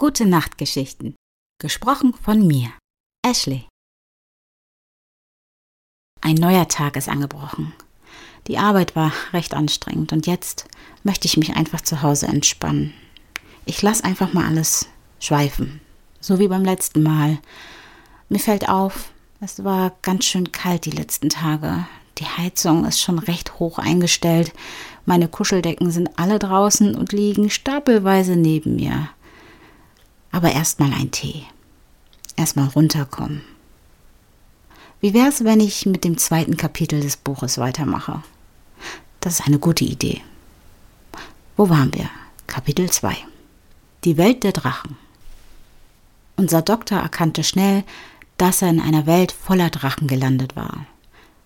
Gute Nachtgeschichten. Gesprochen von mir, Ashley. Ein neuer Tag ist angebrochen. Die Arbeit war recht anstrengend und jetzt möchte ich mich einfach zu Hause entspannen. Ich lasse einfach mal alles schweifen, so wie beim letzten Mal. Mir fällt auf, es war ganz schön kalt die letzten Tage. Die Heizung ist schon recht hoch eingestellt. Meine Kuscheldecken sind alle draußen und liegen stapelweise neben mir. Aber erstmal ein Tee. Erstmal runterkommen. Wie wäre es, wenn ich mit dem zweiten Kapitel des Buches weitermache? Das ist eine gute Idee. Wo waren wir? Kapitel 2. Die Welt der Drachen. Unser Doktor erkannte schnell, dass er in einer Welt voller Drachen gelandet war.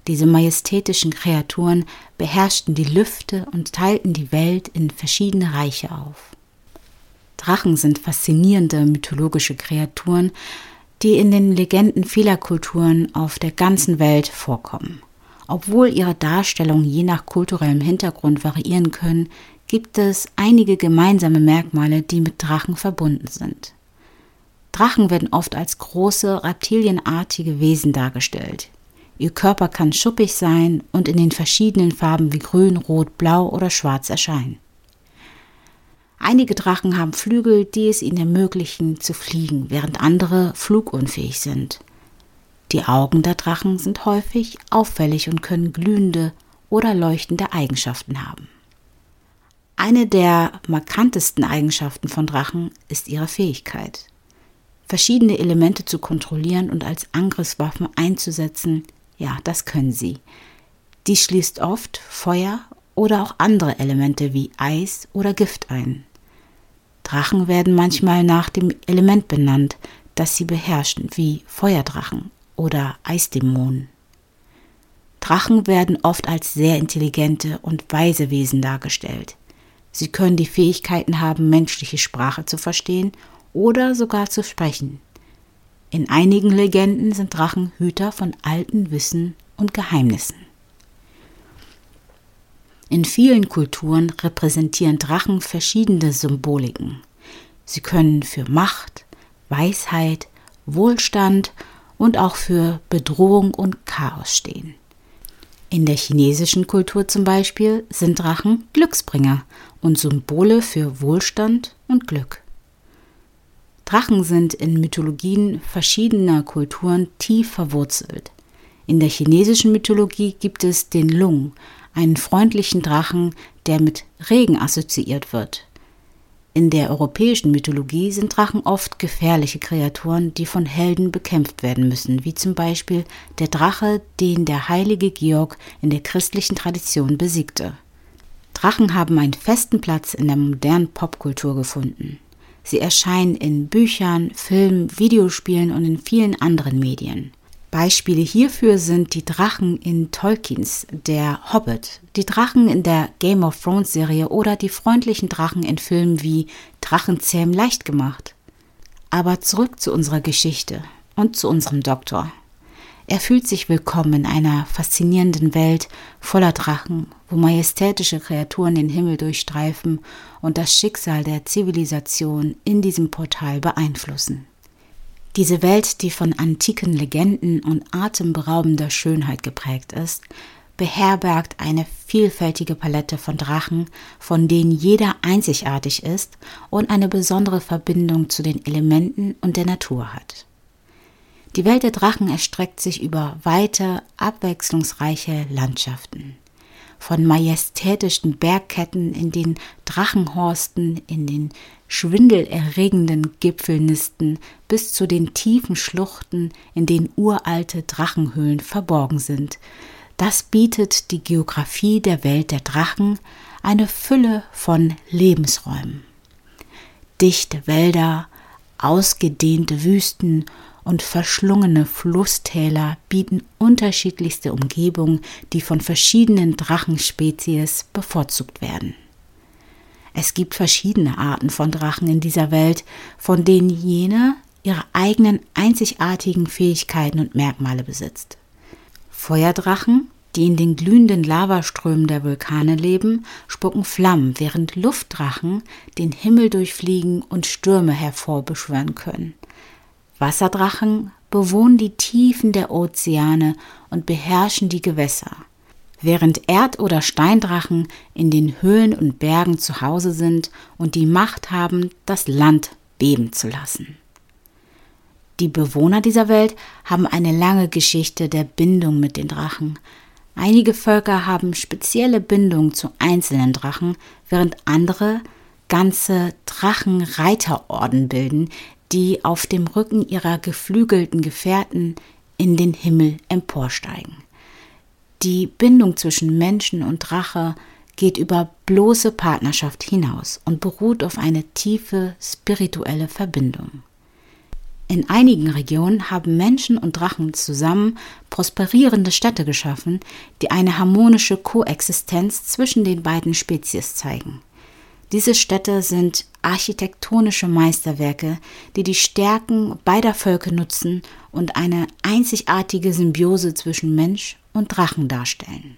Diese majestätischen Kreaturen beherrschten die Lüfte und teilten die Welt in verschiedene Reiche auf. Drachen sind faszinierende mythologische Kreaturen, die in den Legenden vieler Kulturen auf der ganzen Welt vorkommen. Obwohl ihre Darstellungen je nach kulturellem Hintergrund variieren können, gibt es einige gemeinsame Merkmale, die mit Drachen verbunden sind. Drachen werden oft als große, reptilienartige Wesen dargestellt. Ihr Körper kann schuppig sein und in den verschiedenen Farben wie grün, rot, blau oder schwarz erscheinen. Einige Drachen haben Flügel, die es ihnen ermöglichen zu fliegen, während andere flugunfähig sind. Die Augen der Drachen sind häufig auffällig und können glühende oder leuchtende Eigenschaften haben. Eine der markantesten Eigenschaften von Drachen ist ihre Fähigkeit, verschiedene Elemente zu kontrollieren und als Angriffswaffen einzusetzen. Ja, das können sie. Dies schließt oft Feuer oder auch andere Elemente wie Eis oder Gift ein. Drachen werden manchmal nach dem Element benannt, das sie beherrschen, wie Feuerdrachen oder Eisdämonen. Drachen werden oft als sehr intelligente und weise Wesen dargestellt. Sie können die Fähigkeiten haben, menschliche Sprache zu verstehen oder sogar zu sprechen. In einigen Legenden sind Drachen Hüter von alten Wissen und Geheimnissen. In vielen Kulturen repräsentieren Drachen verschiedene Symboliken. Sie können für Macht, Weisheit, Wohlstand und auch für Bedrohung und Chaos stehen. In der chinesischen Kultur zum Beispiel sind Drachen Glücksbringer und Symbole für Wohlstand und Glück. Drachen sind in Mythologien verschiedener Kulturen tief verwurzelt. In der chinesischen Mythologie gibt es den Lung, einen freundlichen Drachen, der mit Regen assoziiert wird. In der europäischen Mythologie sind Drachen oft gefährliche Kreaturen, die von Helden bekämpft werden müssen, wie zum Beispiel der Drache, den der heilige Georg in der christlichen Tradition besiegte. Drachen haben einen festen Platz in der modernen Popkultur gefunden. Sie erscheinen in Büchern, Filmen, Videospielen und in vielen anderen Medien. Beispiele hierfür sind die Drachen in Tolkiens Der Hobbit, die Drachen in der Game of Thrones Serie oder die freundlichen Drachen in Filmen wie Drachenzähm leicht gemacht. Aber zurück zu unserer Geschichte und zu unserem Doktor. Er fühlt sich willkommen in einer faszinierenden Welt voller Drachen, wo majestätische Kreaturen den Himmel durchstreifen und das Schicksal der Zivilisation in diesem Portal beeinflussen. Diese Welt, die von antiken Legenden und atemberaubender Schönheit geprägt ist, beherbergt eine vielfältige Palette von Drachen, von denen jeder einzigartig ist und eine besondere Verbindung zu den Elementen und der Natur hat. Die Welt der Drachen erstreckt sich über weite, abwechslungsreiche Landschaften. Von majestätischen Bergketten in den Drachenhorsten, in den schwindelerregenden Gipfelnisten bis zu den tiefen Schluchten, in denen uralte Drachenhöhlen verborgen sind. Das bietet die Geographie der Welt der Drachen eine Fülle von Lebensräumen. Dichte Wälder, ausgedehnte Wüsten und verschlungene Flusstäler bieten unterschiedlichste Umgebungen, die von verschiedenen Drachenspezies bevorzugt werden. Es gibt verschiedene Arten von Drachen in dieser Welt, von denen jene ihre eigenen einzigartigen Fähigkeiten und Merkmale besitzt. Feuerdrachen, die in den glühenden Lavaströmen der Vulkane leben, spucken Flammen, während Luftdrachen den Himmel durchfliegen und Stürme hervorbeschwören können. Wasserdrachen bewohnen die Tiefen der Ozeane und beherrschen die Gewässer, während Erd- oder Steindrachen in den Höhlen und Bergen zu Hause sind und die Macht haben, das Land beben zu lassen. Die Bewohner dieser Welt haben eine lange Geschichte der Bindung mit den Drachen. Einige Völker haben spezielle Bindungen zu einzelnen Drachen, während andere ganze Drachenreiterorden bilden, die auf dem Rücken ihrer geflügelten Gefährten in den Himmel emporsteigen. Die Bindung zwischen Menschen und Drache geht über bloße Partnerschaft hinaus und beruht auf eine tiefe spirituelle Verbindung. In einigen Regionen haben Menschen und Drachen zusammen prosperierende Städte geschaffen, die eine harmonische Koexistenz zwischen den beiden Spezies zeigen. Diese Städte sind architektonische Meisterwerke, die die Stärken beider Völker nutzen und eine einzigartige Symbiose zwischen Mensch und Drachen darstellen.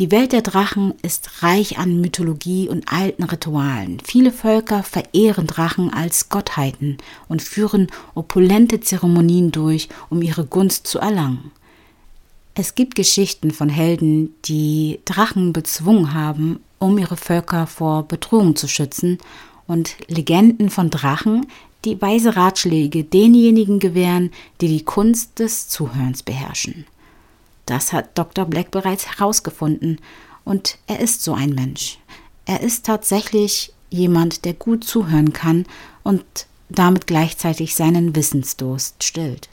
Die Welt der Drachen ist reich an Mythologie und alten Ritualen. Viele Völker verehren Drachen als Gottheiten und führen opulente Zeremonien durch, um ihre Gunst zu erlangen. Es gibt Geschichten von Helden, die Drachen bezwungen haben, um ihre Völker vor Bedrohung zu schützen, und Legenden von Drachen, die weise Ratschläge denjenigen gewähren, die die Kunst des Zuhörens beherrschen. Das hat Dr. Black bereits herausgefunden, und er ist so ein Mensch. Er ist tatsächlich jemand, der gut zuhören kann und damit gleichzeitig seinen Wissensdurst stillt.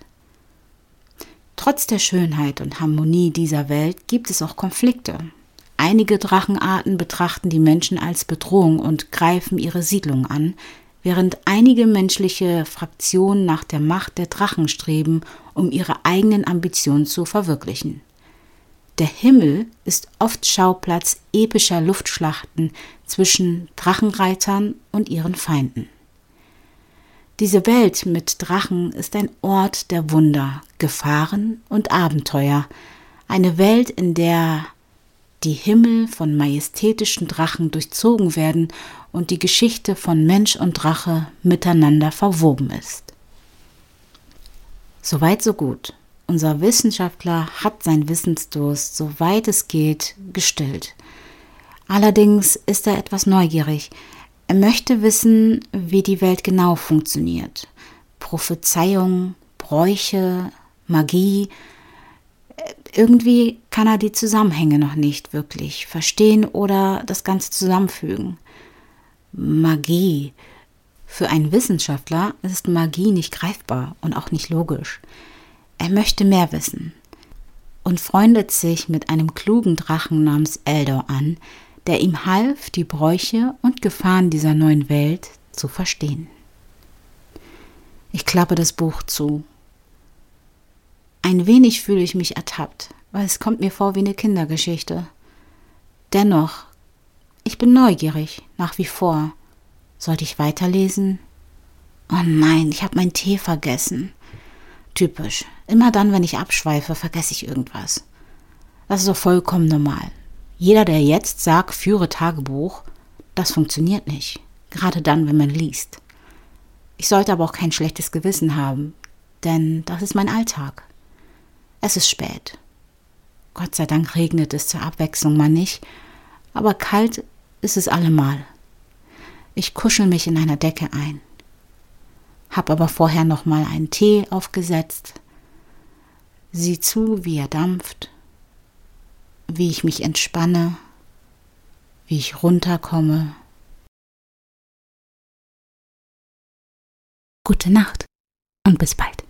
Trotz der Schönheit und Harmonie dieser Welt gibt es auch Konflikte. Einige Drachenarten betrachten die Menschen als Bedrohung und greifen ihre Siedlung an, während einige menschliche Fraktionen nach der Macht der Drachen streben, um ihre eigenen Ambitionen zu verwirklichen. Der Himmel ist oft Schauplatz epischer Luftschlachten zwischen Drachenreitern und ihren Feinden. Diese Welt mit Drachen ist ein Ort der Wunder, Gefahren und Abenteuer, eine Welt, in der die Himmel von majestätischen Drachen durchzogen werden und die Geschichte von Mensch und Drache miteinander verwoben ist. Soweit so gut. Unser Wissenschaftler hat sein Wissensdurst, soweit es geht, gestillt. Allerdings ist er etwas neugierig. Er möchte wissen, wie die Welt genau funktioniert. Prophezeiung, Bräuche, Magie. Irgendwie kann er die Zusammenhänge noch nicht wirklich verstehen oder das Ganze zusammenfügen. Magie. Für einen Wissenschaftler ist Magie nicht greifbar und auch nicht logisch. Er möchte mehr wissen und freundet sich mit einem klugen Drachen namens Eldor an, der ihm half, die Bräuche und Gefahren dieser neuen Welt zu verstehen. Ich klappe das Buch zu. Ein wenig fühle ich mich ertappt, weil es kommt mir vor wie eine Kindergeschichte. Dennoch, ich bin neugierig, nach wie vor. Sollte ich weiterlesen? Oh nein, ich habe meinen Tee vergessen. Typisch. Immer dann, wenn ich abschweife, vergesse ich irgendwas. Das ist doch vollkommen normal. Jeder, der jetzt sagt, führe Tagebuch, das funktioniert nicht. Gerade dann, wenn man liest. Ich sollte aber auch kein schlechtes Gewissen haben, denn das ist mein Alltag. Es ist spät. Gott sei Dank regnet es zur Abwechslung mal nicht, aber kalt ist es allemal. Ich kuschel mich in einer Decke ein, hab aber vorher noch mal einen Tee aufgesetzt, sieh zu, wie er dampft wie ich mich entspanne, wie ich runterkomme. Gute Nacht und bis bald.